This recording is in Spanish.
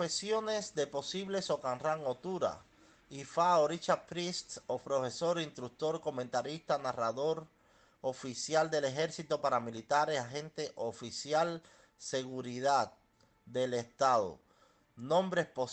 Profesiones de posibles Ocanran Otura. Ifa o Richard Priest o profesor, instructor, comentarista, narrador, oficial del ejército, paramilitares, agente oficial, seguridad del Estado. Nombres posibles.